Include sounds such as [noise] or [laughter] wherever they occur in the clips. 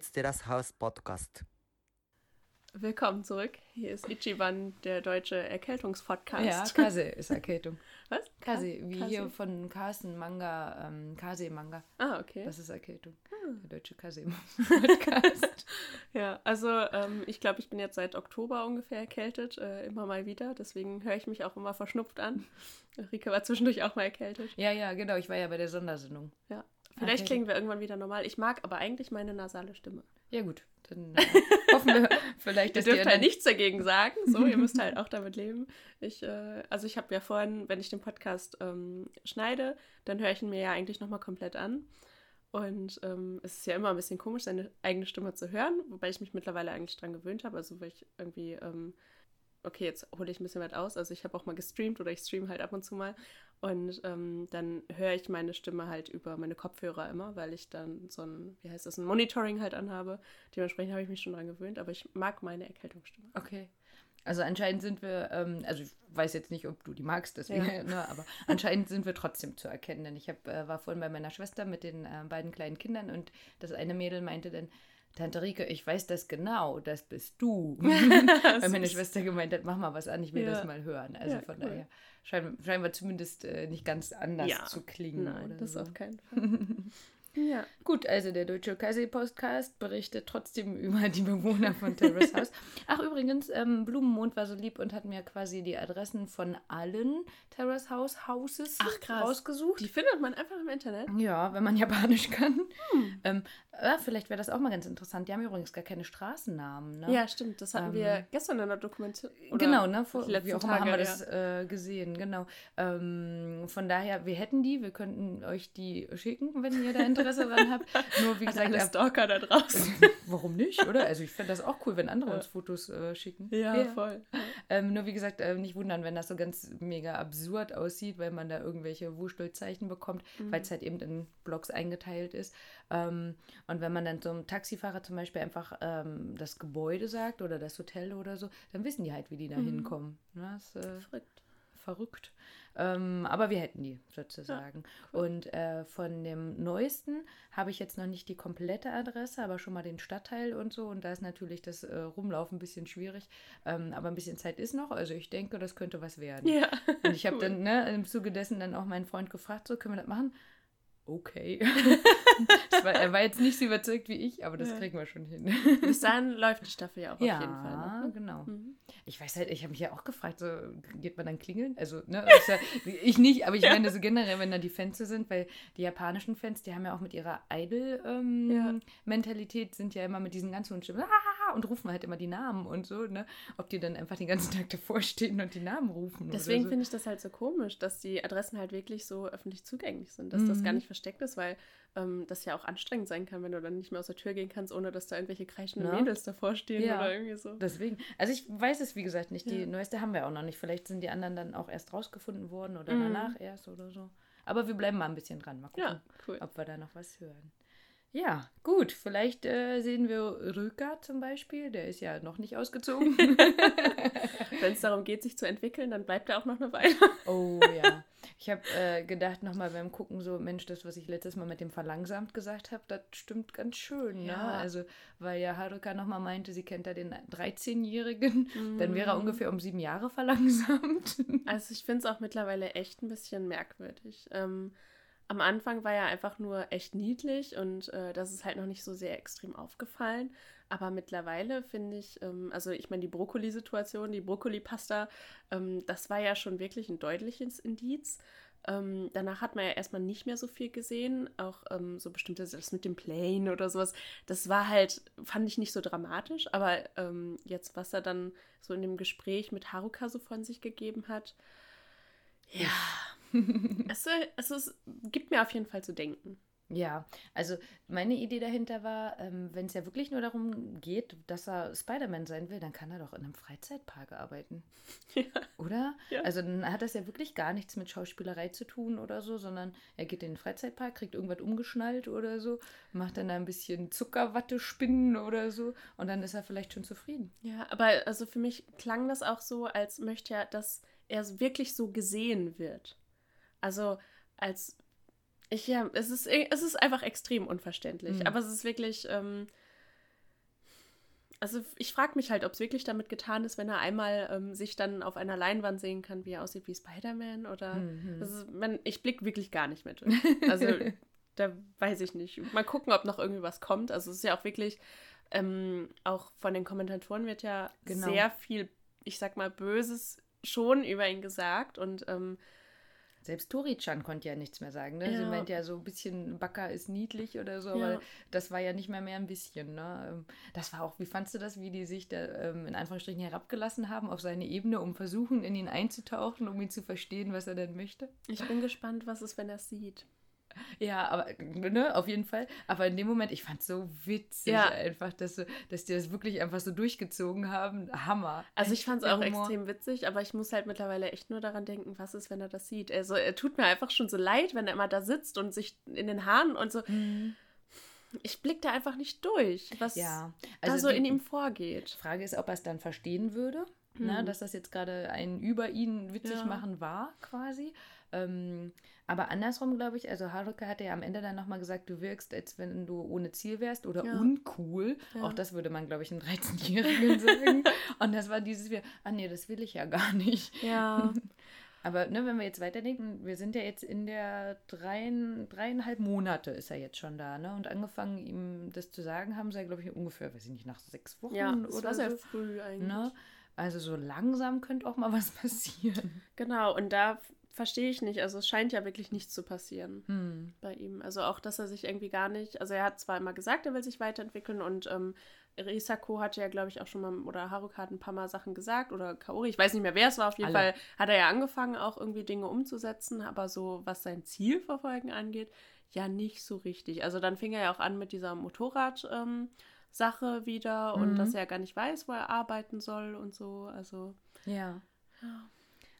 Deutsch House Podcast. Willkommen zurück. Hier ist Ichiban, der deutsche Erkältungspodcast. Ja, [laughs] Kase ist Erkältung. Was? Kase, wie Kase? hier von Carsten Manga, ähm, Kase-Manga. Ah, okay. Das ist Erkältung. Ah. Der deutsche Kase-Podcast. [laughs] [laughs] Ja, also ähm, ich glaube, ich bin jetzt seit Oktober ungefähr erkältet, äh, immer mal wieder. Deswegen höre ich mich auch immer verschnupft an. Rike war zwischendurch auch mal erkältet. ja, ja, genau. Ich war ja bei der Sondersendung. Ja. Vielleicht Okay. klingen wir irgendwann wieder normal. Ich mag aber eigentlich meine nasale Stimme. Ja, gut. Dann äh, [laughs] hoffen wir vielleicht, [laughs] Ihr dass die dürft halt anderen- nichts dagegen sagen. So, ihr müsst halt [laughs] auch damit leben. Ich, äh, also ich habe ja vorhin, wenn ich den Podcast ähm, schneide, dann höre ich ihn mir ja eigentlich nochmal komplett an. Und ähm, es ist ja immer ein bisschen komisch, seine eigene Stimme zu hören, wobei ich mich mittlerweile eigentlich dran gewöhnt habe. Also weil ich irgendwie, ähm, okay, jetzt hole ich ein bisschen weit aus. Also ich habe auch mal gestreamt oder ich streame halt ab und zu mal. Und ähm, dann höre ich meine Stimme halt über meine Kopfhörer immer, weil ich dann so ein, wie heißt das, ein Monitoring halt anhabe. Dementsprechend habe ich mich schon dran gewöhnt, aber ich mag meine Erkältungsstimme. Okay. Also anscheinend sind wir, ähm, also ich weiß jetzt nicht, ob du die magst, deswegen, Ja. [laughs] ne, aber anscheinend sind wir trotzdem zu erkennen. Denn ich hab, äh, war vorhin bei meiner Schwester mit den äh, beiden kleinen Kindern und das eine Mädel meinte dann, Tante Rike, ich weiß das genau, das bist du. [laughs] [laughs] Weil meine. Schwester gemeint hat, mach mal was an, ich will Ja. das mal hören. Also Ja, von cool. daher scheinen, scheinen wir zumindest äh, nicht ganz anders Ja. zu klingen. Nein, oder das so. auf keinen [laughs] Fall. Ja. Gut, also der Deutsche Kaiser-Podcast berichtet trotzdem [laughs] über die Bewohner von Terrace House. [laughs] Ach, übrigens, ähm, Blumenmond war so lieb und hat mir quasi die Adressen von allen Terrace House Houses Ach, krass. rausgesucht. Die findet man einfach im Internet. Ja, wenn man Japanisch kann. Hm. Ähm, ja, vielleicht wäre das auch mal ganz interessant. Die haben übrigens gar keine Straßennamen. Ne? Ja, stimmt. Das hatten Ähm, wir gestern in der Dokumentation. Genau, ne? Vor, wie auch immer haben Tage, wir das äh, gesehen, genau. Ähm, von daher, wir hätten die, wir könnten euch die schicken, wenn ihr da Interesse dran habt. Nur wie gesagt, alle Stalker da draußen. [laughs] warum nicht, oder? Also ich fände das auch cool, wenn andere Ja. uns Fotos äh, schicken. voll. Ähm, nur wie gesagt, äh, nicht wundern, wenn das so ganz mega absurd aussieht, weil man da irgendwelche Wurstelzeichen bekommt, Mhm. weil es halt eben in Blocks eingeteilt ist. Ähm, und wenn man dann so einem Taxifahrer zum Beispiel einfach ähm, das Gebäude sagt oder das Hotel oder so, dann wissen die halt, wie die da Mhm. hinkommen. Ne? Das, äh, Verrückt. verrückt. Ähm, aber wir hätten die sozusagen. Und äh, von dem neuesten habe ich jetzt noch nicht die komplette Adresse, aber schon mal den Stadtteil und so. Und da ist natürlich das äh, Rumlaufen ein bisschen schwierig. Ähm, aber ein bisschen Zeit ist noch. Also ich denke, das könnte was werden. Ja. Und ich habe [laughs] Cool. dann ne, im Zuge dessen dann auch meinen Freund gefragt, so können wir das machen? Okay. [laughs] [laughs] das war, er war jetzt nicht so überzeugt wie ich, aber das Ja. kriegen wir schon hin. Bis dahin läuft die Staffel ja auch ja, auf jeden Fall. Noch, ne? genau. Mhm. Ich weiß halt, ich habe mich ja auch gefragt, so geht man dann klingeln? Also, ne, ja, ich nicht, aber ich [laughs] Ja. meine so generell, wenn da die Fans sind, weil die japanischen Fans, die haben ja auch mit ihrer Ja. Idol-Mentalität, sind ja immer mit diesen ganz hohen Stimmen und rufen halt immer die Namen und so, ne? Ob die dann einfach den ganzen Tag davor stehen und die Namen rufen. Deswegen so. finde ich das halt so komisch, dass die Adressen halt wirklich so öffentlich zugänglich sind, dass das Mhm. gar nicht versteckt ist, weil ähm, das ja auch anstrengend sein kann, wenn du dann nicht mehr aus der Tür gehen kannst, ohne dass da irgendwelche kreischenden Ja. Mädels davor stehen Ja. oder irgendwie so. Deswegen. Also ich weiß es, wie gesagt, nicht. Die Ja. neueste haben wir auch noch nicht. Vielleicht sind die anderen dann auch erst rausgefunden worden oder Mhm. danach erst oder so. Aber wir bleiben mal ein bisschen dran. Mal gucken. Cool. ob wir da noch was hören. Ja, gut. Vielleicht äh, sehen wir Rüka zum Beispiel. Der ist ja noch nicht ausgezogen. [laughs] Wenn es darum geht, sich zu entwickeln, dann bleibt er auch noch eine Weile. oh ja. Ich habe äh, gedacht nochmal beim Gucken so, Mensch, das, was ich letztes Mal mit dem verlangsamt gesagt habe, das stimmt ganz schön. Ne? Ja. Also, weil ja Haruka nochmal meinte, sie kennt da den 13-Jährigen. Dann wäre er Mhm. ungefähr um sieben Jahre verlangsamt. Also ich finde es auch mittlerweile echt ein bisschen merkwürdig. Ähm, am Anfang war er einfach nur echt niedlich und äh, das ist halt noch nicht so sehr extrem aufgefallen. Aber mittlerweile finde ich, ähm, also ich meine, die Brokkoli-Situation, die Brokkoli-Pasta, ähm, das war ja schon wirklich ein deutliches Indiz. Ähm, danach hat man ja erstmal nicht mehr so viel gesehen, auch ähm, so bestimmte, das mit dem Plane oder sowas, das war halt, fand ich nicht so dramatisch, aber ähm, jetzt, was er dann so in dem Gespräch mit Haruka so von sich gegeben hat, ja, [laughs] es, äh, es ist, gibt mir auf jeden Fall zu denken. Ja, also meine Idee dahinter war, ähm, wenn es ja wirklich nur darum geht, dass er Spider-Man sein will, dann kann er doch in einem Freizeitpark arbeiten. [laughs] Ja. Oder? Ja. Also dann hat das ja wirklich gar nichts mit Schauspielerei zu tun oder so, sondern er geht in den Freizeitpark, kriegt irgendwas umgeschnallt oder so, macht dann da ein bisschen Zuckerwatte spinnen oder so und dann ist er vielleicht schon zufrieden. Ja, aber also für mich klang das auch so, als möchte er, dass er wirklich so gesehen wird. Also als Ich, ja, es ist, es ist einfach extrem unverständlich. Mhm. Aber es ist wirklich. Ähm, also ich frage mich halt, ob es wirklich damit getan ist, wenn er einmal ähm, sich dann auf einer Leinwand sehen kann, wie er aussieht wie Spider-Man oder. Mhm. Ist, man, ich blicke wirklich gar nicht mit. Also [laughs] da weiß ich nicht. Mal gucken, ob noch irgendwie was kommt. Also es ist ja auch wirklich, ähm, auch von den Kommentatoren wird ja Genau. sehr viel, ich sag mal, Böses schon über ihn gesagt und ähm, Selbst Tori-chan konnte ja nichts mehr sagen. Ne? Sie Ja. meint ja so ein bisschen, Backer ist niedlich oder so, Ja. aber das war ja nicht mehr mehr ein bisschen. Ne? Ähm, Das war auch, wie fandst du das, wie die sich da ähm, in Anführungsstrichen herabgelassen haben auf seine Ebene, um versuchen, in ihn einzutauchen, um ihn zu verstehen, was er denn möchte? ich bin gespannt, was ist, wenn er es sieht. Ja, aber ne, auf jeden Fall. Aber in dem Moment, ich fand es so witzig Ja. einfach, dass, so, dass die das wirklich einfach so durchgezogen haben. Hammer. Also ich fand es auch Humor. extrem witzig, aber ich muss halt mittlerweile echt nur daran denken, was ist, wenn er das sieht. Also er tut mir einfach schon so leid, wenn er immer da sitzt und sich in den Haaren und so. Mhm. Ich blick da einfach nicht durch, was Ja, da also so die in ihm vorgeht. Frage ist, ob er es dann verstehen würde, ne, Hm. dass das jetzt gerade ein über ihn witzig Ja. machen war, quasi. Ähm, aber andersrum, glaube ich, also Haruka hatte ja am Ende dann nochmal gesagt, du wirkst, als wenn du ohne Ziel wärst oder Ja. uncool. Ja. Auch das würde man, glaube ich, einem 13-Jährigen [laughs] sagen. Und das war dieses, wir, ah nee, das will ich ja gar nicht. Ja, [laughs] Aber ne, wenn wir jetzt weiterdenken, wir sind ja jetzt in der dreien, dreieinhalb Monate ist er jetzt schon da, ne? Und angefangen, ihm das zu sagen, haben sie ja, glaube ich, ungefähr, weiß ich nicht, nach sechs Wochen ja, oder war sehr so. früh eigentlich. Ne? Also so langsam könnte auch mal [laughs] was passieren. Genau, und da verstehe ich nicht. Also es scheint ja wirklich nichts zu passieren Hm. bei ihm. Also auch, dass er sich irgendwie gar nicht, also er hat zwar immer gesagt, er will sich weiterentwickeln und ähm, Risako hatte ja, glaube ich, auch schon mal, oder Haruka hat ein paar Mal Sachen gesagt oder Kaori, ich weiß nicht mehr, wer es war, auf jeden Alle. Fall hat er ja angefangen, auch irgendwie Dinge umzusetzen, aber so, was sein Zielverfolgen angeht, ja nicht so richtig. Also dann fing er ja auch an mit dieser Motorrad- ähm, Sache wieder und Mhm. dass er gar nicht weiß, wo er arbeiten soll und so. Also Ja. Ja.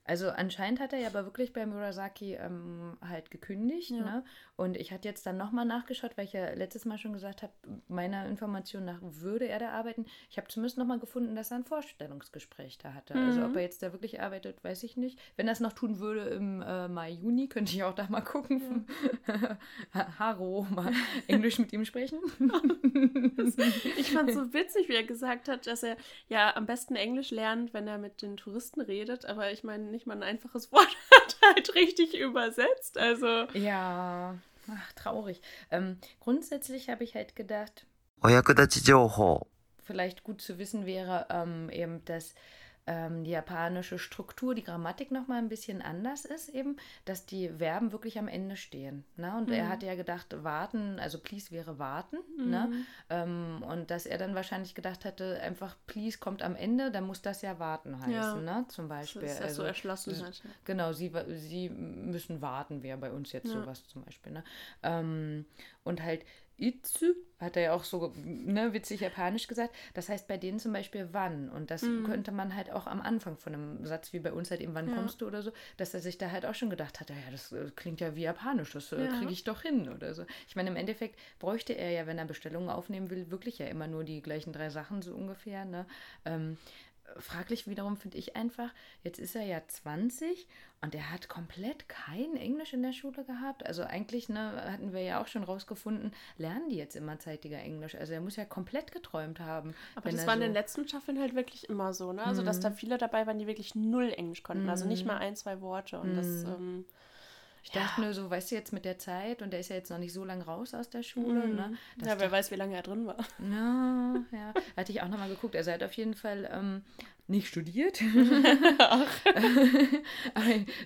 Also anscheinend hat er ja aber wirklich bei Murasaki ähm, halt gekündigt. Ja. Ne? Und ich hatte jetzt dann nochmal nachgeschaut, weil ich ja letztes Mal schon gesagt habe, meiner Information nach würde er da arbeiten. Ich habe zumindest nochmal gefunden, dass er ein Vorstellungsgespräch da hatte. Also Mhm. ob er jetzt da wirklich arbeitet, weiß ich nicht. Wenn er es noch tun würde im äh, Mai, Juni, könnte ich auch da mal gucken. [laughs] Haro, mal Englisch mit ihm sprechen. [laughs] Ich fand es so witzig, wie er gesagt hat, dass er ja am besten Englisch lernt, wenn er mit den Touristen redet. Aber ich meine, nicht mal ein einfaches [laughs] Wort hat, halt richtig übersetzt. Also. Ja, ach, traurig. Ähm, grundsätzlich habe ich halt gedacht, vielleicht gut zu wissen wäre ähm, eben, dass ähm, die japanische Struktur, die Grammatik nochmal ein bisschen anders ist, eben, dass die Verben wirklich am Ende stehen. Ne? Und er Mhm. hatte ja gedacht, warten, also please wäre warten. Ne? Mhm. Ähm, und dass er dann wahrscheinlich gedacht hätte, einfach please kommt am Ende, dann muss das ja warten heißen, Ja. ne? Zum das Beispiel. ist das so Also, erschlossen s- hat. Genau, sie, sie müssen warten, wäre bei uns jetzt Ja. sowas zum Beispiel. Ne? Ähm, und halt Itzu hat er ja auch so ne, witzig japanisch gesagt. Das heißt bei denen zum Beispiel wann. Und das Mhm. könnte man halt auch am Anfang von einem Satz, wie bei uns halt eben, wann Ja. kommst du oder so, dass er sich da halt auch schon gedacht hat, ja, das äh, klingt ja wie japanisch, das äh, Ja. kriege ich doch hin oder so. Ich meine, im Endeffekt bräuchte er ja, wenn er Bestellungen aufnehmen will, wirklich ja immer nur die gleichen drei Sachen so ungefähr. Ne? Ähm, fraglich wiederum finde ich einfach, jetzt ist er ja 20 und er hat komplett kein Englisch in der Schule gehabt. Also eigentlich, ne, hatten wir ja auch schon rausgefunden, lernen die jetzt immer zeitiger Englisch. Also er muss ja komplett geträumt haben. Aber das war in so- den letzten Staffeln halt wirklich immer so, ne? Also, dass Mhm. da viele dabei waren, die wirklich null Englisch konnten. Also nicht Mhm. mal ein, zwei Worte. Und das, Mhm. ähm, Ich dachte nur so, weißt du, jetzt mit der Zeit und der ist ja jetzt noch nicht so lange raus aus der Schule, mhm. ne? ja, wer da- weiß, wie lange er drin war. Na, ja, hatte ich auch nochmal geguckt. Also er hat auf jeden Fall ähm, nicht studiert. [laughs]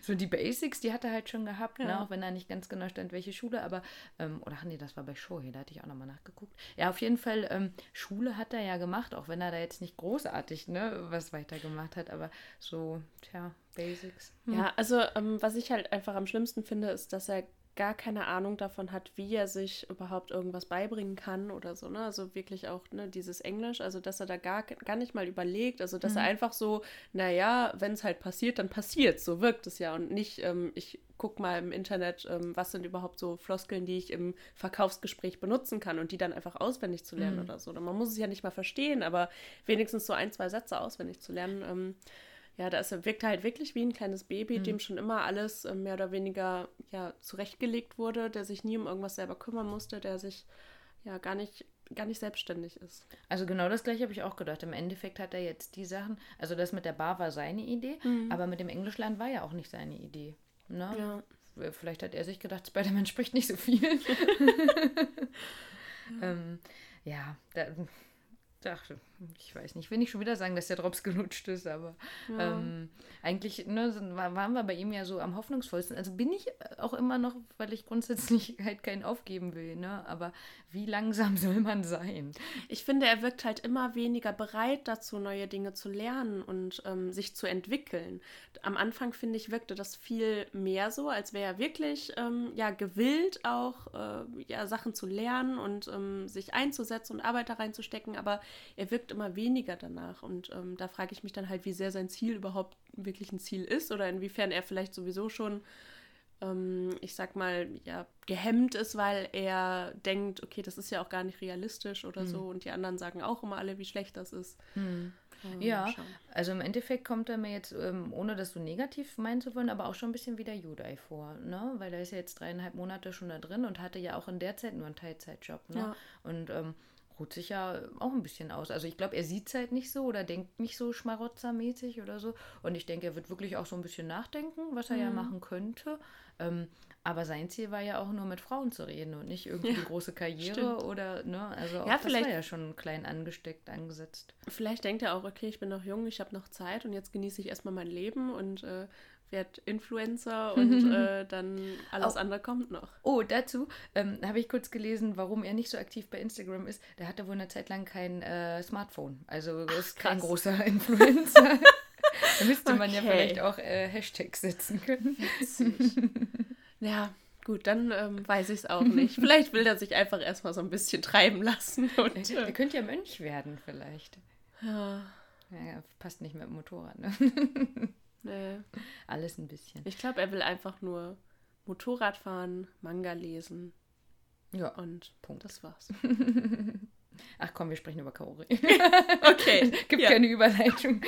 so die Basics, die hat er halt schon gehabt, ne? Ja. auch wenn er nicht ganz genau stand, welche Schule, aber, ähm, oder ach nee, das war bei Shohei, da hatte ich auch nochmal nachgeguckt. Ja, auf jeden Fall, ähm, Schule hat er ja gemacht, auch wenn er da jetzt nicht großartig, ne, was weitergemacht hat, aber so, tja, Basics. Hm. Ja, also ähm, was ich halt einfach am schlimmsten finde, ist, dass er gar keine Ahnung davon hat, wie er sich überhaupt irgendwas beibringen kann oder so, ne? Also wirklich auch, ne, dieses Englisch, also dass er da gar, gar nicht mal überlegt, also dass er Mhm. einfach so, naja, wenn es halt passiert, dann passiert so wirkt es ja und nicht, ähm, ich guck mal im Internet, ähm, was sind überhaupt so Floskeln, die ich im Verkaufsgespräch benutzen kann und die dann einfach auswendig zu lernen Mhm. oder so. Und man muss es ja nicht mal verstehen, aber wenigstens so ein, zwei Sätze auswendig zu lernen, ähm, ja, da ist, wirkt er halt wirklich wie ein kleines Baby, Mhm. dem schon immer alles äh, mehr oder weniger ja, zurechtgelegt wurde, der sich nie um irgendwas selber kümmern musste, der sich ja gar nicht, gar nicht selbstständig ist. Also genau das gleiche habe ich auch gedacht. Im Endeffekt hat er jetzt die Sachen, also das mit der Bar war seine Idee, aber mit dem Englischland war ja auch nicht seine Idee. Ne? Ja. Vielleicht hat er sich gedacht, Spider-Man [laughs] spricht nicht so viel. [laughs] [laughs] ähm, ja, da, dachte, ich weiß nicht, ich will nicht schon wieder sagen, dass der Drops [laughs] gelutscht ist, aber ähm, eigentlich ne, waren wir bei ihm ja so am hoffnungsvollsten. Also bin ich auch immer noch, weil ich grundsätzlich [laughs] halt keinen aufgeben will, ne? Aber wie langsam [laughs] soll man sein? Ich finde, er wirkt halt immer weniger bereit dazu, neue Dinge zu lernen und ähm, sich zu entwickeln. Am Anfang, finde ich, wirkte das viel mehr so, als wäre er wirklich ähm, ja, gewillt, auch äh, ja, Sachen zu lernen und ähm, sich einzusetzen und Arbeit da reinzustecken, aber er wirkt immer weniger danach. Und ähm, da frage ich mich dann halt, wie sehr sein Ziel überhaupt wirklich ein Ziel ist oder inwiefern er vielleicht sowieso schon ähm, ich sag mal, ja, gehemmt ist, weil er denkt, okay, das ist ja auch gar nicht realistisch oder so. Und die anderen sagen auch immer alle, wie schlecht das ist. Ähm, Ja, also im Endeffekt kommt er mir jetzt, ähm, ohne das so negativ meinen zu wollen, aber auch schon ein bisschen wie der Judai vor, ne? Weil er ist ja jetzt dreieinhalb Monate schon da drin und hatte ja auch in der Zeit nur einen Teilzeitjob, ne? Ja. Und ähm, ruht sich ja auch ein bisschen aus. Also ich glaube, er sieht es halt nicht so oder denkt nicht so schmarotzermäßig oder so. Und ich denke, er wird wirklich auch so ein bisschen nachdenken, was er ja Mhm. machen könnte. Ähm, aber sein Ziel war ja auch nur mit Frauen zu reden und nicht irgendwie die große Karriere stimmt. oder, ne? Also auch Ja, das vielleicht- war ja schon klein angesteckt, angesetzt. Vielleicht denkt er auch, okay, ich bin noch jung, ich habe noch Zeit und jetzt genieße ich erstmal mein Leben und äh, werde Influencer und [laughs] äh, dann alles Oh. andere kommt noch. Oh, dazu ähm, habe ich kurz gelesen, warum er nicht so aktiv bei Instagram ist. Der hatte wohl eine Zeit lang kein äh, Smartphone. Also ist kein krass. großer [laughs] Influencer. da müsste man ja Okay. vielleicht auch äh, Hashtags setzen können. [laughs] Ja, gut, dann ähm, weiß ich es auch nicht. Vielleicht will er sich einfach erstmal so ein bisschen treiben lassen. Und, äh, könnte ja Mönch werden vielleicht. ja, Ja, passt nicht mit dem Motorrad, ne? Nee. Alles ein bisschen. Ich glaube, er will einfach nur Motorrad fahren, Manga lesen Ja. und Punkt. das war's. [laughs] Ach komm, wir sprechen über Kaori. [laughs] Okay, [laughs] Gibt ja. keine Überleitung.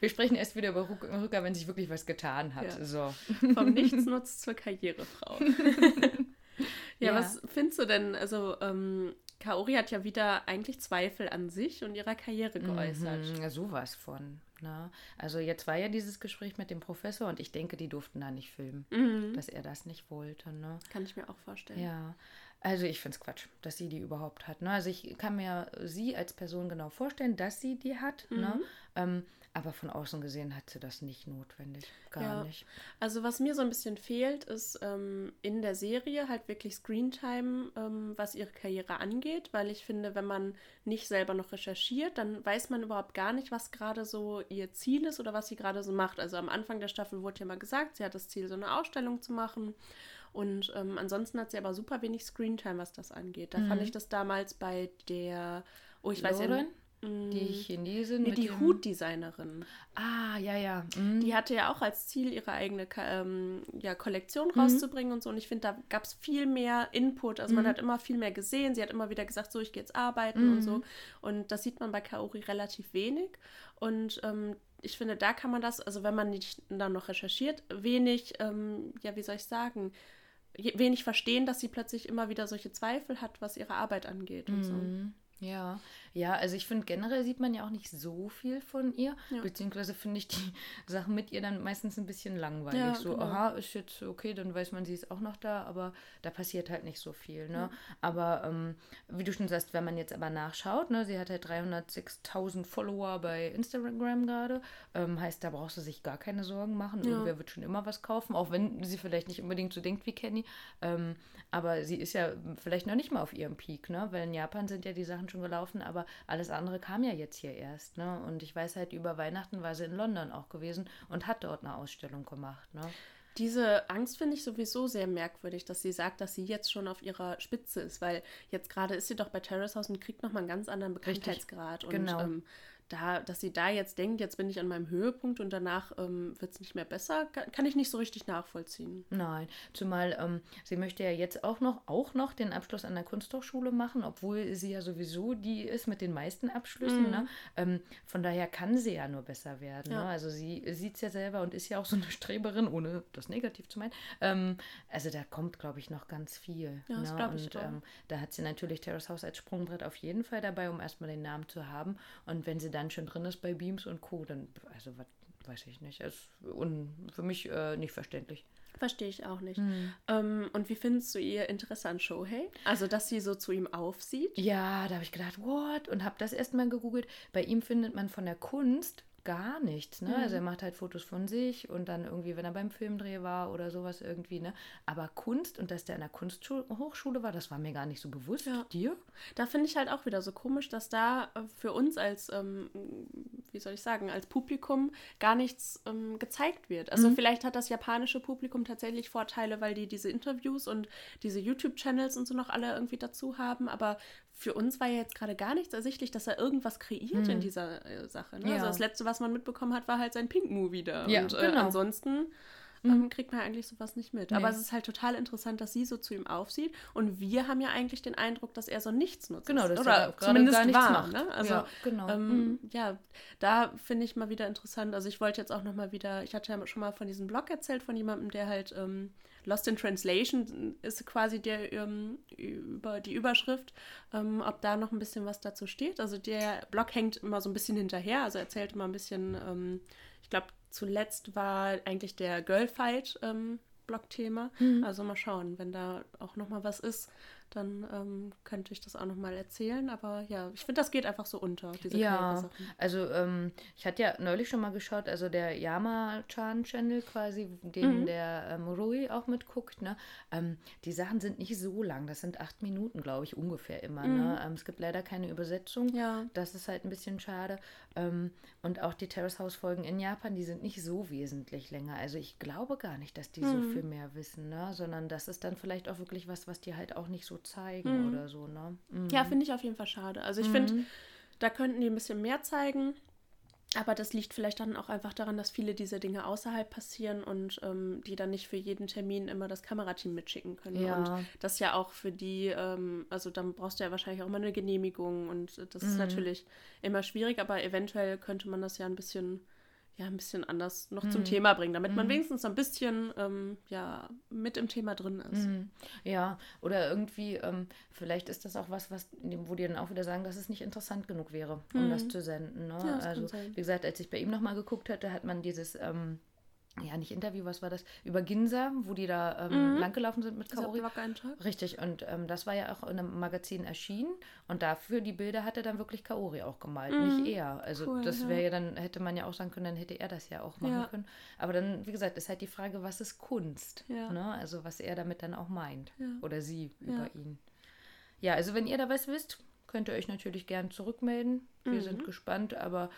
wir sprechen erst wieder über Rücker, wenn sich wirklich was getan hat. Ja. So. Vom Nichtsnutz zur Karrierefrau. ja, Ja. was findest du denn? Also, ähm, Kaori hat ja wieder eigentlich Zweifel an sich und ihrer Karriere geäußert. Mhm, ja, sowas von. Ne? Also jetzt war ja dieses Gespräch mit dem Professor und ich denke, die durften da nicht filmen, Mhm. dass er das nicht wollte. Ne? Kann ich mir auch vorstellen. Ja, also ich finde es Quatsch, dass sie die überhaupt hat. Ne? Also ich kann mir sie als Person genau vorstellen, dass sie die hat. Ne? Mhm. Ähm, aber von außen gesehen hat sie das nicht notwendig. Gar Ja. nicht. Also was mir so ein bisschen fehlt, ist ähm, in der Serie halt wirklich Screentime, ähm, was ihre Karriere angeht, weil ich finde, wenn man nicht selber noch recherchiert, dann weiß man überhaupt gar nicht, was gerade so ihr Ziel ist oder was sie gerade so macht. Also am Anfang der Staffel wurde ja mal gesagt, sie hat das Ziel, so eine Ausstellung zu machen. Und ähm, ansonsten hat sie aber super wenig Screentime, was das angeht. Da fand ich das damals bei der, oh, ich weiß ja nicht. Die Chinesin Nee, die dem- Hutdesignerin. Ah, ja, ja. Mhm. Die hatte ja auch als Ziel, ihre eigene ähm, ja, Kollektion Mhm. rauszubringen und so. Und ich finde, da gab es viel mehr Input. Also man hat immer viel mehr gesehen. Sie hat immer wieder gesagt, so, ich gehe jetzt arbeiten und Mhm. so. Und das sieht man bei Kaori relativ wenig. Und ähm, ich finde, da kann man das, also wenn man nicht dann noch recherchiert, wenig, ähm, ja, wie soll ich sagen, wenig verstehen, dass sie plötzlich immer wieder solche Zweifel hat, was ihre Arbeit angeht und so. Mhm. Ja, ja, also ich finde generell sieht man ja auch nicht so viel von ihr, Ja. beziehungsweise finde ich die [laughs] Sachen mit ihr dann meistens ein bisschen langweilig. Ja, so, genau. aha, ist jetzt okay, dann weiß man, sie ist auch noch da, aber da passiert halt nicht so viel, ne? Aber ähm, wie du schon sagst, wenn man jetzt aber nachschaut, ne, sie hat halt 306.000 Follower bei Instagram gerade, ähm, heißt, da brauchst du sich gar keine Sorgen machen. Ja. Irgendwer wird schon immer was kaufen, auch wenn sie vielleicht nicht unbedingt so denkt wie Kenny. Ähm, aber sie ist ja vielleicht noch nicht mal auf ihrem Peak, ne? Weil in Japan sind ja die Sachen schon gelaufen, aber alles andere kam ja jetzt hier erst, ne? Und ich weiß halt, über Weihnachten war sie in London auch gewesen und hat dort eine Ausstellung gemacht, ne? Diese Angst finde ich sowieso sehr merkwürdig, dass sie sagt, dass sie jetzt schon auf ihrer Spitze ist, weil jetzt gerade ist sie doch bei Terrace House und kriegt nochmal einen ganz anderen Bekanntheitsgrad. Und genau. ähm, da, dass sie da jetzt denkt, jetzt bin ich an meinem Höhepunkt und danach ähm, wird es nicht mehr besser, kann ich nicht so richtig nachvollziehen. Nein, zumal ähm, sie möchte ja jetzt auch noch, auch noch den Abschluss an der Kunsthochschule machen, obwohl sie ja sowieso die ist mit den meisten Abschlüssen. Mhm. Ne? Ähm, von daher kann sie ja nur besser werden. Ja. Ne? Also sie sieht es ja selber und ist ja auch so eine Streberin, ohne das negativ zu meinen. Ähm, also da kommt, glaube ich, noch ganz viel. Ja, das ne? ich und ähm, da hat sie natürlich Terrace House als Sprungbrett auf jeden Fall dabei, um erstmal den Namen zu haben. Und wenn sie dann schon drin ist bei Beams und Co., dann, also was weiß ich nicht. Ist un, für mich äh, nicht verständlich. Verstehe ich auch nicht. Hm. Ähm, und wie findest du ihr Interesse an Shohei? Also, dass sie so zu ihm aufsieht? Ja, da habe ich gedacht, what? Und habe das erstmal gegoogelt. Bei ihm findet man von der Kunst gar nichts, ne? Mhm. Also er macht halt Fotos von sich und dann irgendwie, wenn er beim Filmdreh war oder sowas irgendwie, ne? Aber Kunst und dass der an der Kunsthochschule war, das war mir gar nicht so bewusst. Ja. Dir? Da finde ich halt auch wieder so komisch, dass da äh, für uns als, ähm, wie soll ich sagen, als Publikum gar nichts ähm, gezeigt wird. Also mhm. vielleicht hat das japanische Publikum tatsächlich Vorteile, weil die diese Interviews und diese YouTube-Channels und so noch alle irgendwie dazu haben, aber für uns war ja jetzt gerade gar nichts ersichtlich, dass er irgendwas kreiert mhm. in dieser äh, Sache. Ne? Also ja. Also das letzte, was man mitbekommen hat, war halt sein Pink-Movie da. Ja, und äh, genau. ansonsten [laughs] mhm. kriegt man eigentlich sowas nicht mit. Nee. Aber es ist halt total interessant, dass sie so zu ihm aufsieht. Und wir haben ja eigentlich den Eindruck, dass er so nichts nutzt. Genau, das oder zumindest gar nichts war, macht. Ne? Also, ja, genau. Ähm, mhm. ja da finde ich mal wieder interessant. Also ich wollte jetzt auch noch mal wieder, ich hatte ja schon mal von diesem Blog erzählt von jemandem, der halt ähm, Lost in Translation ist quasi der ähm, über die Überschrift, ähm, ob da noch ein bisschen was dazu steht. Also der Blog hängt immer so ein bisschen hinterher, also erzählt immer ein bisschen, ähm, ich glaube, zuletzt war eigentlich der Girlfight ähm, Blog-Thema. Mhm. Also mal schauen, wenn da auch noch mal was ist, dann ähm, könnte ich das auch noch mal erzählen. Aber ja, ich finde, das geht einfach so unter, diese Ja, also ähm, ich hatte ja neulich schon mal geschaut, also der Yama-Chan-Channel quasi, den mhm. der ähm, Rui auch mitguckt, ne? Ähm, die Sachen sind nicht so lang, das sind acht Minuten, glaube ich, ungefähr immer. Ne? Mhm. Ne? es gibt leider keine Übersetzung. Ja. Das ist halt ein bisschen schade. Ähm, und auch die Terrace House-Folgen in Japan, die sind nicht so wesentlich länger. Also ich glaube gar nicht, dass die mhm. so viel mehr wissen, ne? sondern das ist dann vielleicht auch wirklich was, was die halt auch nicht so zeigen mhm. oder so, ne? Mhm. Ja, finde ich auf jeden Fall schade. Also ich finde, mhm. da könnten die ein bisschen mehr zeigen. Aber das liegt vielleicht dann auch einfach daran, dass viele dieser Dinge außerhalb passieren und ähm, die dann nicht für jeden Termin immer das Kamerateam mitschicken können. Ja. Und das ja auch für die, ähm, also dann brauchst du ja wahrscheinlich auch immer eine Genehmigung und das mhm. ist natürlich immer schwierig, aber eventuell könnte man das ja ein bisschen ja, ein bisschen anders noch mhm. zum Thema bringen, damit man mhm. wenigstens ein bisschen ähm, ja, mit im Thema drin ist. Mhm. Ja, oder irgendwie, ähm, vielleicht ist das auch was, was, wo die dann auch wieder sagen, dass es nicht interessant genug wäre, um das mhm. zu senden. Ne? Ja, also, wie gesagt, als ich bei ihm nochmal geguckt hatte, hat man dieses ähm, ja, nicht Interview, was war das? Über Ginza, wo die da ähm, mhm. langgelaufen sind mit Kaori. Richtig, und ähm, das war ja auch in einem Magazin erschienen und dafür die Bilder hat er dann wirklich Kaori auch gemalt, mhm. nicht er. Also cool, das wäre ja. ja dann, hätte man ja auch sagen können, dann hätte er das ja auch machen ja. können. Aber dann, wie gesagt, ist halt die Frage, was ist Kunst? Ja. Ne? Also was er damit dann auch meint. Oder sie über ihn. Ja, also wenn ihr da was wisst, könnt ihr euch natürlich gern zurückmelden. Wir mhm. sind gespannt, aber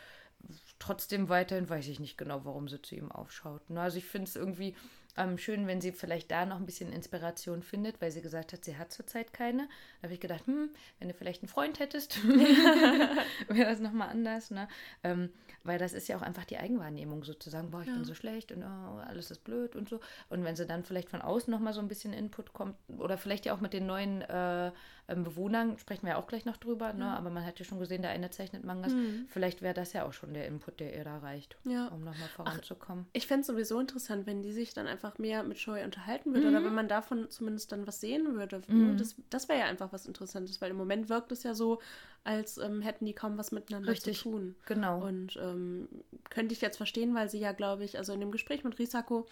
trotzdem weiterhin weiß ich nicht genau, warum sie zu ihm aufschaut. Also ich finde es irgendwie ähm, schön, wenn sie vielleicht da noch ein bisschen Inspiration findet, weil sie gesagt hat, sie hat zurzeit keine. Da habe ich gedacht, hm, wenn du vielleicht einen Freund hättest, [laughs] wäre das nochmal anders. Ne? Ähm, weil das ist ja auch einfach die Eigenwahrnehmung sozusagen, boah, ich ja. bin so schlecht und oh, alles ist blöd und so. Und wenn sie dann vielleicht von außen nochmal so ein bisschen Input kommt oder vielleicht ja auch mit den neuen äh, Bewohnern, sprechen wir auch gleich noch drüber, ne? aber man hat ja schon gesehen, der eine zeichnet Mangas. Mhm. Vielleicht wäre das ja auch schon der Input, der ihr da reicht, ja. um nochmal voranzukommen. Ach, ich fände es sowieso interessant, wenn die sich dann einfach mehr mit Shoei unterhalten würde mhm. oder wenn man davon zumindest dann was sehen würde. Ne? Mhm. Das, das wäre ja einfach was Interessantes, weil im Moment wirkt es ja so, als ähm, hätten die kaum was miteinander Richtig, zu tun. Genau. Und ähm, könnte ich jetzt verstehen, weil sie ja, glaube ich, also in dem Gespräch mit Risako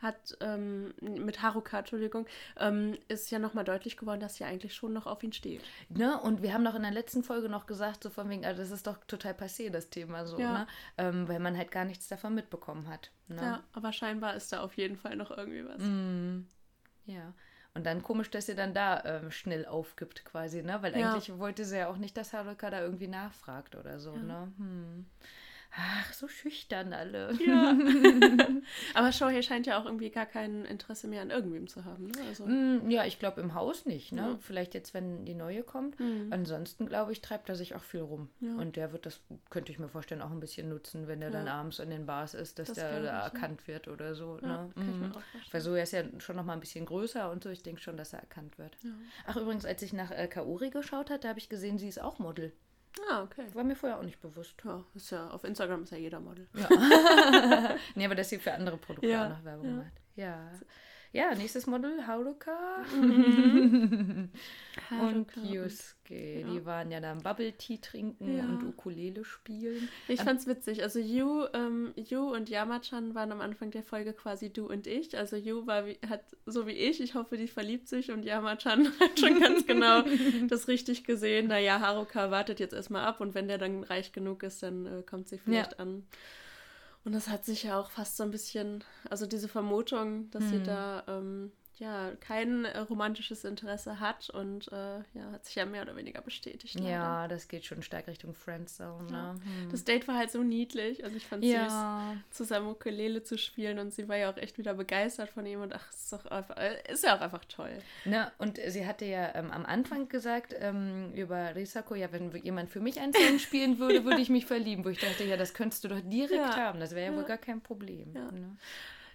hat ähm, mit Haruka, Entschuldigung, ähm, ist ja nochmal deutlich geworden, dass sie eigentlich schon noch auf ihn steht. Ne? Und wir haben doch in der letzten Folge noch gesagt, so von wegen, also das ist doch total passé, das Thema so, ja. ne? Ähm, weil man halt gar nichts davon mitbekommen hat. Ne? Ja, aber scheinbar ist da auf jeden Fall noch irgendwie was. Mm, ja. Und dann komisch, dass sie dann da ähm, schnell aufgibt quasi, ne? Weil ja. eigentlich wollte sie ja auch nicht, dass Haruka da irgendwie nachfragt oder so, ja. ne? Hm. Ach, so schüchtern alle. Ja. [laughs] Aber Shohei scheint ja auch irgendwie gar kein Interesse mehr an irgendwem zu haben. Ne? Also, Mm, Ja, ich glaube im Haus nicht. Ne? Ja. Vielleicht jetzt, wenn die neue kommt. Mhm. Ansonsten, glaube ich, treibt er sich auch viel rum. Ja. Und der wird das, könnte ich mir vorstellen, auch ein bisschen nutzen, wenn er dann Ja. abends in den Bars ist, dass Das der da erkannt wird oder so. ne? Mhm. Weil so er ist ja schon noch mal ein bisschen größer und so. Ich denke schon, dass er erkannt wird. Ach, übrigens, als ich nach äh, Kaori geschaut habe, da habe ich gesehen, sie ist auch Model. Ah, okay. War mir vorher auch nicht bewusst. Ja, ist ja, auf Instagram ist ja jeder Model. [laughs] nee, aber dass sie für andere Produkte Ja, auch noch Werbung ja. macht. Ja. Ja, nächstes Model, Haruka und [laughs] Haruka und- Yusuke. ja. Die waren ja dann Bubble Tea trinken Ja. und Ukulele spielen. Ich fand's witzig. Also Yu, ähm, Yu und Yamachan waren am Anfang der Folge quasi du und ich. Also Yu war wie, hat so wie ich, ich hoffe, die verliebt sich und Yamachan [laughs] hat schon ganz genau [laughs] das richtig gesehen. Naja, Haruka wartet jetzt erstmal ab und wenn der dann reich genug ist, dann äh, kommt sie vielleicht an. Und das hat sich ja auch fast so ein bisschen, also diese Vermutung, dass sie Mhm. da ähm, ja kein äh, romantisches Interesse hat und äh, ja, hat sich ja mehr oder weniger bestätigt. leider. Ja, das geht schon stark Richtung Friendzone. Ja. Ne? Hm. Das Date war halt so niedlich. Also ich fand süß, ja. zusammen Ukulele zu spielen und sie war ja auch echt wieder begeistert von ihm und ach, ist doch einfach, äh, ist ja auch einfach toll. Ne, und sie hatte ja ähm, am Anfang gesagt ähm, über Risako, ja, wenn jemand für mich einen Song [laughs] spielen würde, würde ich mich verlieben. Wo ich dachte, ja, das könntest du doch direkt Ja. haben. Das wäre ja, wohl Ja. gar kein Problem. Ja. Ne?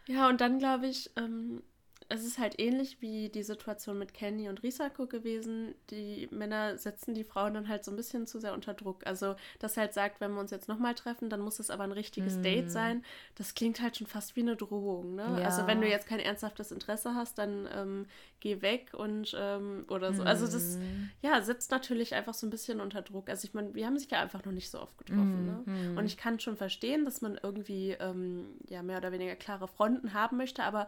Ja, und dann glaube ich, ähm, es ist halt ähnlich wie die Situation mit Kenny und Risako gewesen. Die Männer setzen die Frauen dann halt so ein bisschen zu sehr unter Druck. Also, dass halt sagt, wenn wir uns jetzt nochmal treffen, dann muss es aber ein richtiges Mm. Date sein. Das klingt halt schon fast wie eine Drohung, ne? Ja. Also, wenn du jetzt kein ernsthaftes Interesse hast, dann ähm, geh weg und ähm, oder so. Also, das Mhm. ja, setzt natürlich einfach so ein bisschen unter Druck. Also, ich meine, wir haben sich ja einfach noch nicht so oft getroffen, ne? Mhm. Und ich kann schon verstehen, dass man irgendwie ähm, ja mehr oder weniger klare Fronten haben möchte, aber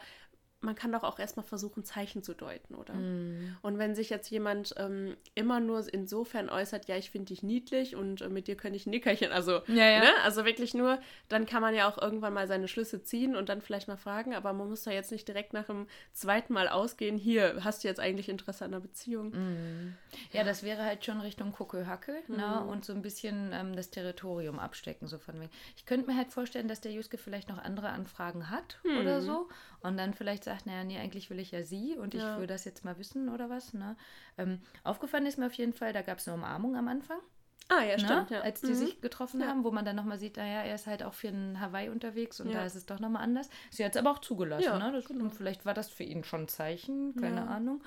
man kann doch auch erstmal versuchen, Zeichen zu deuten, oder? Mhm. Und wenn sich jetzt jemand ähm, immer nur insofern äußert, ja, ich finde dich niedlich und äh, mit dir könnte ich ein Nickerchen, also, Ja, ja. ne? also wirklich nur, dann kann man ja auch irgendwann mal seine Schlüsse ziehen und dann vielleicht mal fragen, aber man muss da jetzt nicht direkt nach dem zweiten Mal ausgehen, hier, hast du jetzt eigentlich Interesse an einer Beziehung? Mhm. Ja, das wäre halt schon Richtung Kokelhacke ne? Mhm. und so ein bisschen ähm, das Territorium abstecken. So von wegen. Ich könnte mir halt vorstellen, dass der Juske vielleicht noch andere Anfragen hat Mhm. oder so und dann vielleicht sagt, naja, nee, eigentlich will ich ja sie und ich Ja. will das jetzt mal wissen oder was. Ne? Ähm, aufgefallen ist mir auf jeden Fall, da gab es eine Umarmung am Anfang. Ah, ja, ne? stimmt, ja. als die Mhm. sich getroffen Ja. haben, wo man dann nochmal sieht, naja, er ist halt auch für ein Hawaii unterwegs und Ja. da ist es doch nochmal anders. Sie hat es aber auch zugelassen, ne? Das, genau. Vielleicht war das für ihn schon ein Zeichen, keine. Ahnung.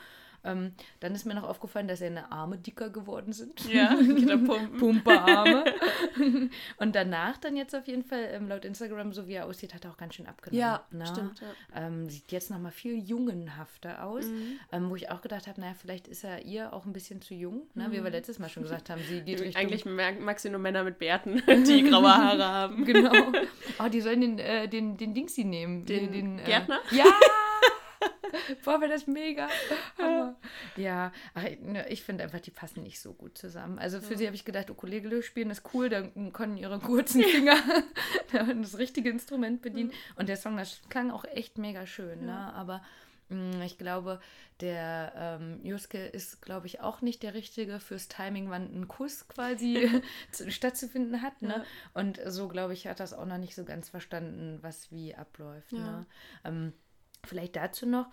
Ähm, dann ist mir noch aufgefallen, dass seine Arme dicker geworden sind. Ja, [laughs] er. Pumperarme. [laughs] und danach dann jetzt auf jeden Fall, ähm, laut Instagram, so wie er aussieht, hat er auch ganz schön abgenommen. Ja, ne? stimmt, ja. Ähm, sieht jetzt nochmal viel jungenhafter aus. Mhm. Ähm, wo ich auch gedacht habe, naja, vielleicht ist er ihr auch ein bisschen zu jung. Ne? Wie wir letztes Mal schon gesagt haben, sie [laughs] geht Richtung... Eigentlich mag, mag sie nur Männer mit Bärten, die graue Haare haben. Genau. Oh, die sollen den, äh, den, den Dingsy nehmen. Den äh, Gärtner? Ja! [laughs] Boah, wäre das mega. [laughs] Hammer. Ja, ach, ne, ich finde einfach, die passen nicht so gut zusammen. Also für sie habe ich gedacht, Ukulele spielen ist cool, dann können ihre kurzen [laughs] Finger das richtige Instrument bedienen. Und der Song, das klang auch echt mega schön, ne? Aber mh, ich glaube, der ähm, Juske ist, glaube ich, auch nicht der Richtige fürs Timing, wann ein Kuss quasi zu- stattzufinden hat. Ne? Und so, glaube ich, hat das auch noch nicht so ganz verstanden, was wie abläuft. Ja. Ne? Ähm, vielleicht dazu noch.